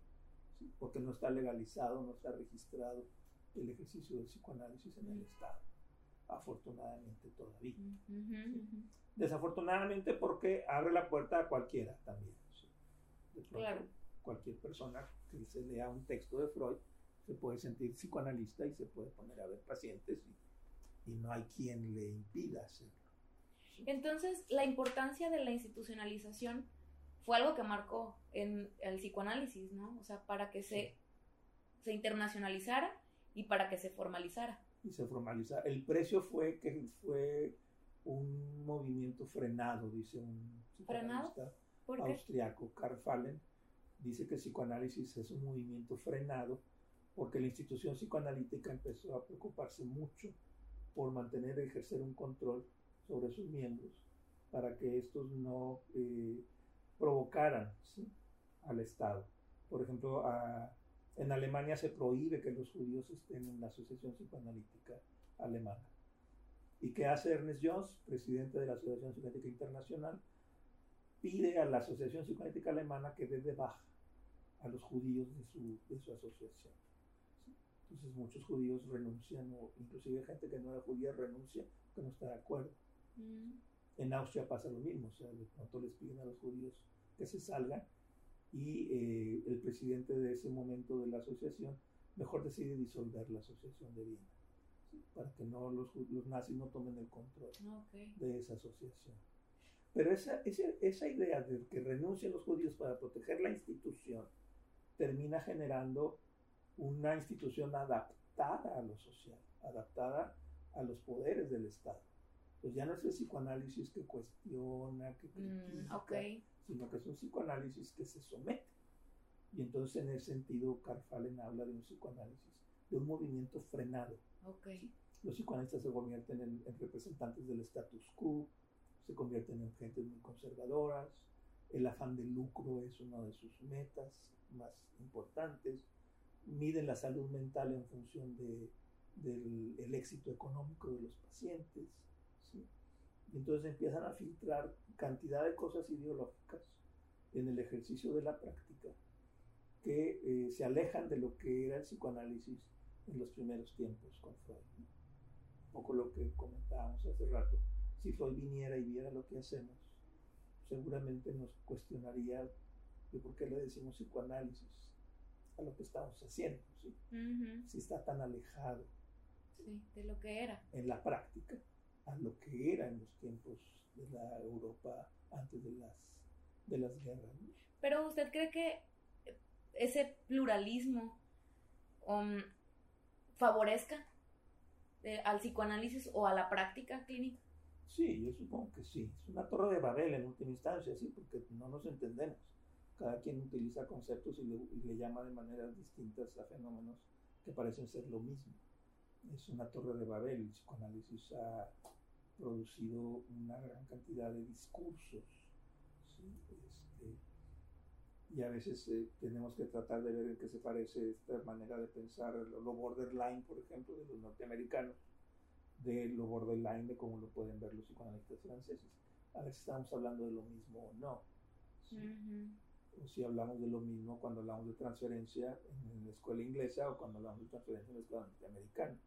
porque no está legalizado, no está registrado el ejercicio del psicoanálisis en el. Estado, afortunadamente todavía. Desafortunadamente porque abre la puerta a cualquiera también claro. cualquier persona que se lea un texto de Freud se puede sentir psicoanalista y se puede poner a ver pacientes y, no hay quien le impida hacerlo. Entonces, la importancia de la institucionalización fue algo que marcó en el psicoanálisis, ¿no? O sea, para que se, se internacionalizara y para que se formalizara. Y se formalizara. El precio fue que fue un movimiento frenado, dice un psicoanalista. Austriaco, Karl Fallen, dice que el psicoanálisis es un movimiento frenado porque la institución psicoanalítica empezó a preocuparse mucho por mantener y ejercer un control sobre sus miembros para que estos no eh, provocaran al Estado. Por ejemplo, en Alemania se prohíbe que los judíos estén en la Asociación Psicoanalítica Alemana. ¿Y qué hace Ernest Jones, presidente de la Asociación Psicoanalítica Internacional? pide a la Asociación Psicoanalítica Alemana que dé de baja a los judíos de su, de su asociación. Entonces muchos judíos renuncian, o inclusive gente que no era judía renuncia porque no está de acuerdo. Mm. En Austria pasa lo mismo, o sea, de pronto les piden a los judíos que se salgan y eh, el presidente de ese momento de la asociación mejor decide disolver la asociación de Viena, para que no los, los nazis no tomen el control de esa asociación. Pero esa, esa, idea de que renuncien los judíos para proteger la institución termina generando una institución adaptada a lo social, adaptada a los poderes del Estado. Pues ya no es el psicoanálisis que cuestiona, que Mm, critica. Sino que es un psicoanálisis que se somete. Y entonces en ese sentido Carfalen habla de un psicoanálisis, de un movimiento frenado. Ok. Los psicoanalistas se convierten en, en representantes del status quo, se convierten en gentes muy conservadoras, el afán de lucro es una de sus metas más importantes, miden la salud mental en función de, del el éxito económico de los pacientes. ¿sí? Entonces empiezan a filtrar cantidad de cosas ideológicas en el ejercicio de la práctica que eh, se alejan de lo que era el psicoanálisis en los primeros tiempos con Freud. ¿no? Un poco lo que comentábamos hace rato. Si Freud viniera y viera lo que hacemos, seguramente nos cuestionaría de por qué le decimos psicoanálisis a lo que estamos haciendo, si está tan alejado Sí, de lo que era. en la práctica a lo que era en los tiempos de la Europa antes de las, de las guerras. ¿no? Pero usted cree que ese pluralismo um, favorezca eh, al psicoanálisis o a la práctica clínica? Sí, yo supongo que sí. Es una torre de Babel en última instancia, sí, porque no nos entendemos. Cada quien utiliza conceptos y le, y le llama de maneras distintas a fenómenos que parecen ser lo mismo. Es una torre de Babel. El psicoanálisis ha producido una gran cantidad de discursos. ¿sí? Este, y a veces eh, tenemos que tratar de ver en qué se parece esta manera de pensar, lo, lo borderline, por ejemplo, de los norteamericanos, de lo borderline de cómo lo pueden ver los psicoanalistas franceses. A ver si estamos hablando de lo mismo o no. O si hablamos de lo mismo cuando hablamos de transferencia en la escuela inglesa o cuando hablamos de transferencia en la escuela norteamericana.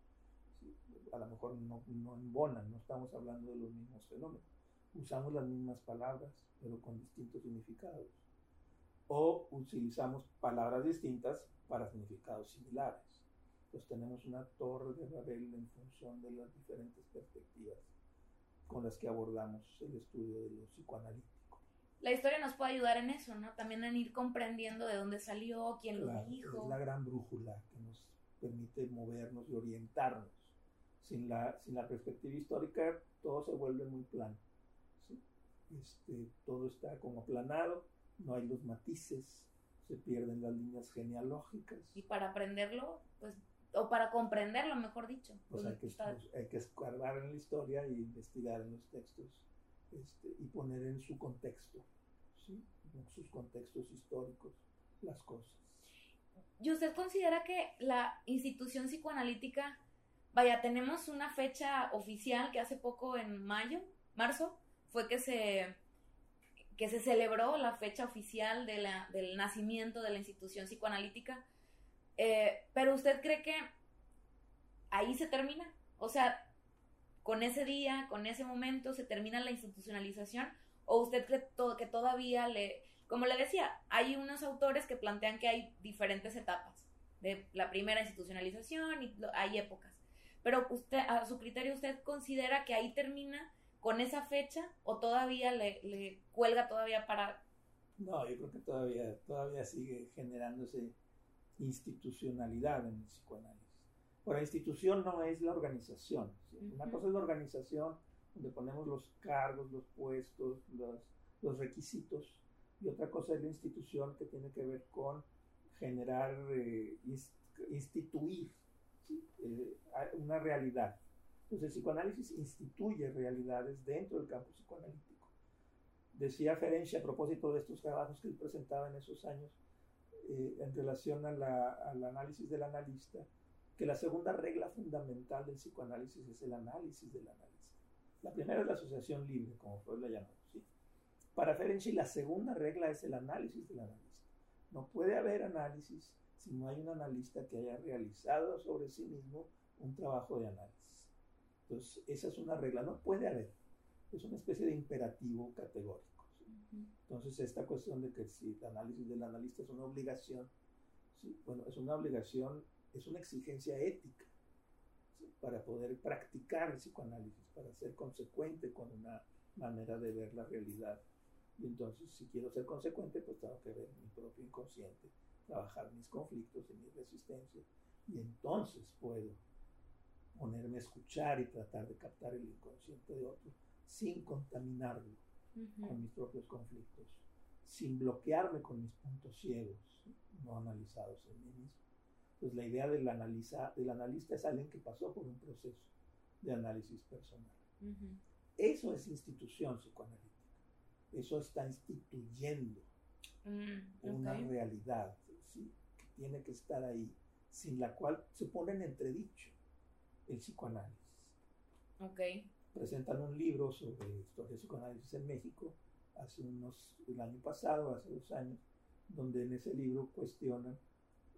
A lo mejor no, no embonan, no estamos hablando de los mismos fenómenos. Usamos las mismas palabras, pero con distintos significados. O utilizamos palabras distintas para significados similares. Pues tenemos una torre de Babel en función de las diferentes perspectivas con las que abordamos el estudio de lo psicoanalítico. La historia nos puede ayudar en eso, ¿no? También en ir comprendiendo de dónde salió, quién lo Claro, dijo. Es la gran brújula que nos permite movernos y orientarnos. Sin la, sin la perspectiva histórica, todo se vuelve muy plano. ¿sí? Este, todo está como aplanado, no hay los matices, se pierden las líneas genealógicas. Y para aprenderlo, pues, o para comprenderlo, mejor dicho. Pues hay que, pues, hay que escarbar en la historia e investigar en los textos este, y poner en su contexto, ¿sí? en sus contextos históricos, las cosas. ¿Y usted considera que la institución psicoanalítica, vaya, tenemos una fecha oficial que hace poco en mayo, marzo, fue que se que se celebró la fecha oficial de del nacimiento de la institución psicoanalítica, Eh, pero usted cree que ahí se termina, o sea, con ese día, con ese momento se termina la institucionalización, o usted cree to- que todavía le, como le decía, hay unos autores que plantean que hay diferentes etapas de la primera institucionalización y hay épocas. Pero usted, a su criterio, ¿usted considera que ahí termina con esa fecha o todavía le, le cuelga todavía para... No, yo creo que todavía, todavía sigue generándose institucionalidad en el psicoanálisis. Ahora, institución no es la organización. ¿sí? Una cosa es la organización, donde ponemos los cargos, los puestos, los, los requisitos, y otra cosa es la institución que tiene que ver con generar, eh, ins- instituir. Eh, una realidad. Entonces, el psicoanálisis instituye realidades dentro del campo psicoanalítico. Decía Ferenczi a propósito de estos trabajos que él presentaba en esos años, eh, en relación a la- al análisis del analista, que la segunda regla fundamental del psicoanálisis es el análisis del analista. La primera es la asociación libre, como Freud la llamó. ¿sí? Para Ferenczi, la segunda regla es el análisis del analista. No puede haber análisis si no hay un analista que haya realizado sobre sí mismo un trabajo de análisis. Entonces, esa es una regla, no puede haber. Es una especie de imperativo categórico. ¿sí? Entonces, esta cuestión de que si el análisis del analista es una obligación, ¿sí? bueno, es una obligación, es una exigencia ética ¿sí? para poder practicar el psicoanálisis, para ser consecuente con una manera de ver la realidad. Y entonces, si quiero ser consecuente, pues tengo que ver mi propio inconsciente, trabajar mis conflictos y mis resistencias Y entonces puedo ponerme a escuchar y tratar de captar el inconsciente de otro sin contaminarlo con mis propios conflictos, sin bloquearme con mis puntos ciegos no analizados en mí mismo. Pues la idea del, analiza, del analista es alguien que pasó por un proceso de análisis personal. Eso es institución psicoanalítica. Eso está instituyendo mm, una realidad tiene que estar ahí, sin la cual se pone en entredicho el psicoanálisis. Okay. Presentan un libro sobre historia de psicoanálisis en México hace unos, el año pasado, hace dos años, donde en ese libro cuestionan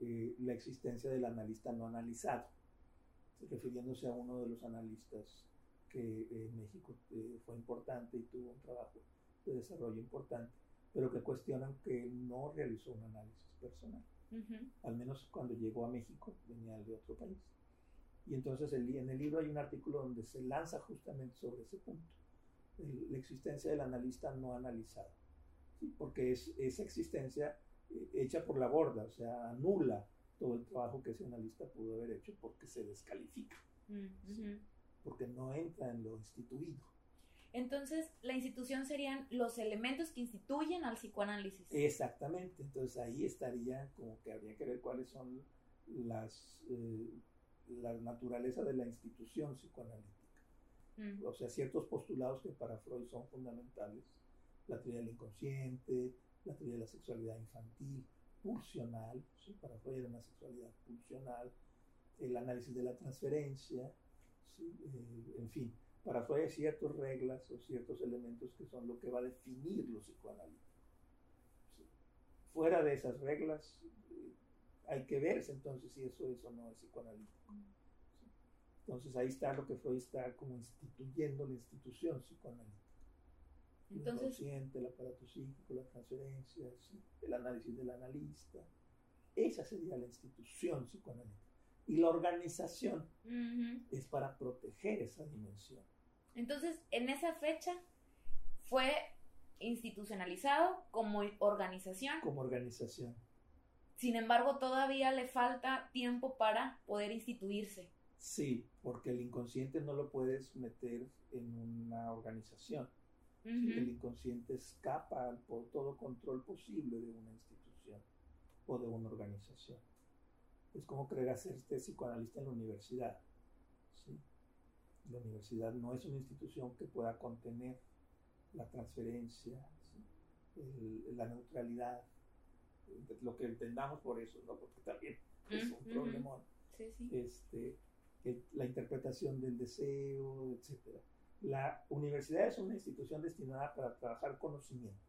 eh, la existencia del analista no analizado, refiriéndose a uno de los analistas que en México eh, fue importante y tuvo un trabajo de desarrollo importante, pero que cuestionan que no realizó un análisis personal. Al menos cuando llegó a México venía de otro país. Y entonces el, en el libro hay un artículo donde se lanza justamente sobre ese punto, la existencia del analista no analizado, porque es esa existencia eh, hecha por la borda, o sea, anula todo el trabajo que ese analista pudo haber hecho porque se descalifica, porque no entra en lo instituido. Entonces, la institución serían los elementos que instituyen al psicoanálisis. Exactamente, entonces ahí estaría como que habría que ver cuáles son las, eh, la naturaleza de la institución psicoanalítica. Mm. O sea, ciertos postulados que para Freud son fundamentales, la teoría del inconsciente, la teoría de la sexualidad infantil, pulsional, para Freud era una sexualidad pulsional, el análisis de la transferencia, eh, en fin, para Freud hay ciertas reglas o ciertos elementos que son lo que va a definir lo psicoanalítico. Fuera de esas reglas, eh, hay que verse entonces si eso es o no es psicoanalítico. Entonces ahí está lo que Freud está como instituyendo la institución psicoanalítica. Entonces, el consciente, el aparato psíquico, la transferencia, el análisis del analista. Esa sería la institución psicoanalítica. Y la organización es para proteger esa dimensión. Entonces, en esa fecha fue institucionalizado como organización. Como organización. Sin embargo, todavía le falta tiempo para poder instituirse. Sí, porque el inconsciente no lo puedes meter en una organización. El inconsciente escapa por todo control posible de una institución o de una organización. Es como creer hacerte psicoanalista en la universidad. La universidad no es una institución que pueda contener la transferencia, la neutralidad, lo que entendamos por eso, ¿no? porque también es un problema. Este, la interpretación del deseo, etc. La universidad es una institución destinada para trabajar conocimiento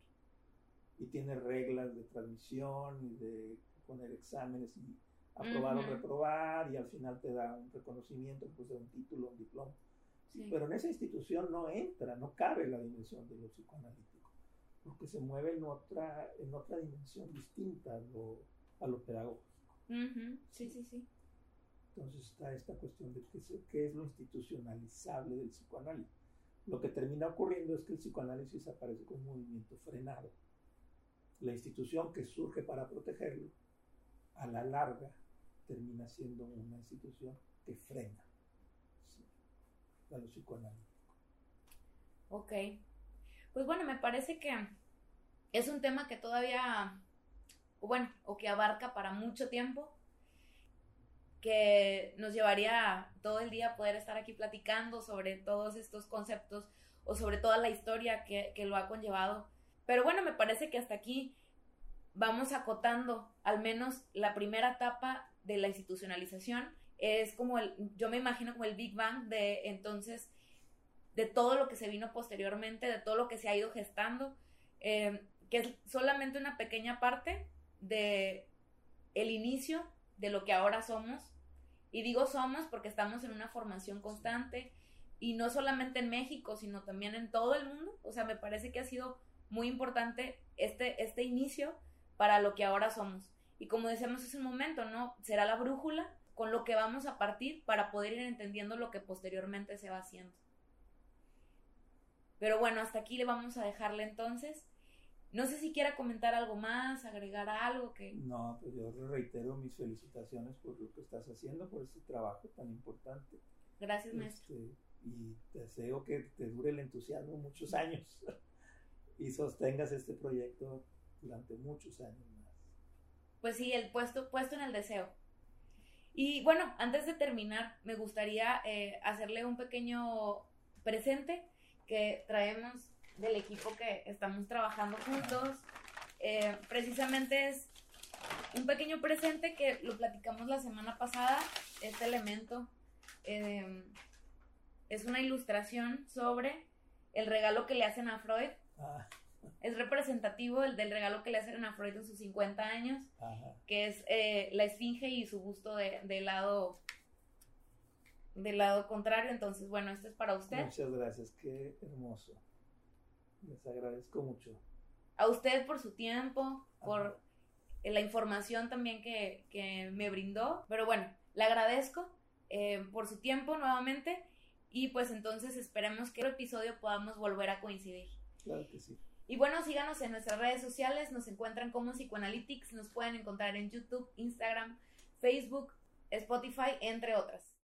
y tiene reglas de transmisión y de poner exámenes y aprobar o reprobar y al final te da un reconocimiento, pues de un título, un diploma. Pero en esa institución no entra, no cabe la dimensión de lo psicoanalítico, porque se mueve en otra, en otra dimensión distinta a lo, a lo pedagógico. Sí, sí, sí. Entonces está esta cuestión de qué, es lo institucionalizable del psicoanálisis. Lo que termina ocurriendo es que el psicoanálisis aparece como un movimiento frenado. La institución que surge para protegerlo, a la larga, termina siendo una institución que frena a lo psicoanalítico. Ok. Pues bueno, me parece que es un tema que todavía, bueno, o que abarca para mucho tiempo que nos llevaría todo el día poder estar aquí platicando sobre todos estos conceptos o sobre toda la historia que, lo ha conllevado. Pero bueno, me parece que hasta aquí vamos acotando al menos la primera etapa de la institucionalización. Es como el, yo me imagino como el Big Bang de entonces, de todo lo que se vino posteriormente, de todo lo que se ha ido gestando, eh, que es solamente una pequeña parte de el inicio de lo que ahora somos. Y digo somos porque estamos en una formación constante y no solamente en México, sino también en todo el mundo. O sea, me parece que ha sido muy importante este, este inicio para lo que ahora somos. Y como decíamos hace un momento, ¿no? Será la brújula con lo que vamos a partir para poder ir entendiendo lo que posteriormente se va haciendo. Pero bueno, hasta aquí le vamos a dejarle entonces. No sé si quiera comentar algo más, agregar algo que... No, pues yo reitero mis felicitaciones por lo que estás haciendo, por este trabajo tan importante. Gracias, maestro. Este, y deseo que te dure el entusiasmo muchos años y sostengas este proyecto durante muchos años. Pues sí, el puesto, puesto en el deseo. Y bueno, antes de terminar, me gustaría eh, hacerle un pequeño presente que traemos del equipo que estamos trabajando juntos. Eh, precisamente es un pequeño presente que lo platicamos la semana pasada. Este elemento eh, es una ilustración sobre el regalo que le hacen a Freud. Ah. Es representativo del, del, regalo que le hacen a Freud en sus 50 años, que es eh, la esfinge y su busto de, de lado del lado contrario. Entonces, bueno, esto es para usted. Muchas gracias, qué hermoso. Les agradezco mucho. A usted por su tiempo, por la información también que, que, me brindó. Pero bueno, le agradezco eh, por su tiempo nuevamente. Y pues entonces esperemos que el episodio podamos volver a coincidir. Claro que sí. Y bueno, síganos en nuestras redes sociales, nos encuentran como Psicoanalytics, nos pueden encontrar en YouTube, Instagram, Facebook, Spotify, entre otras.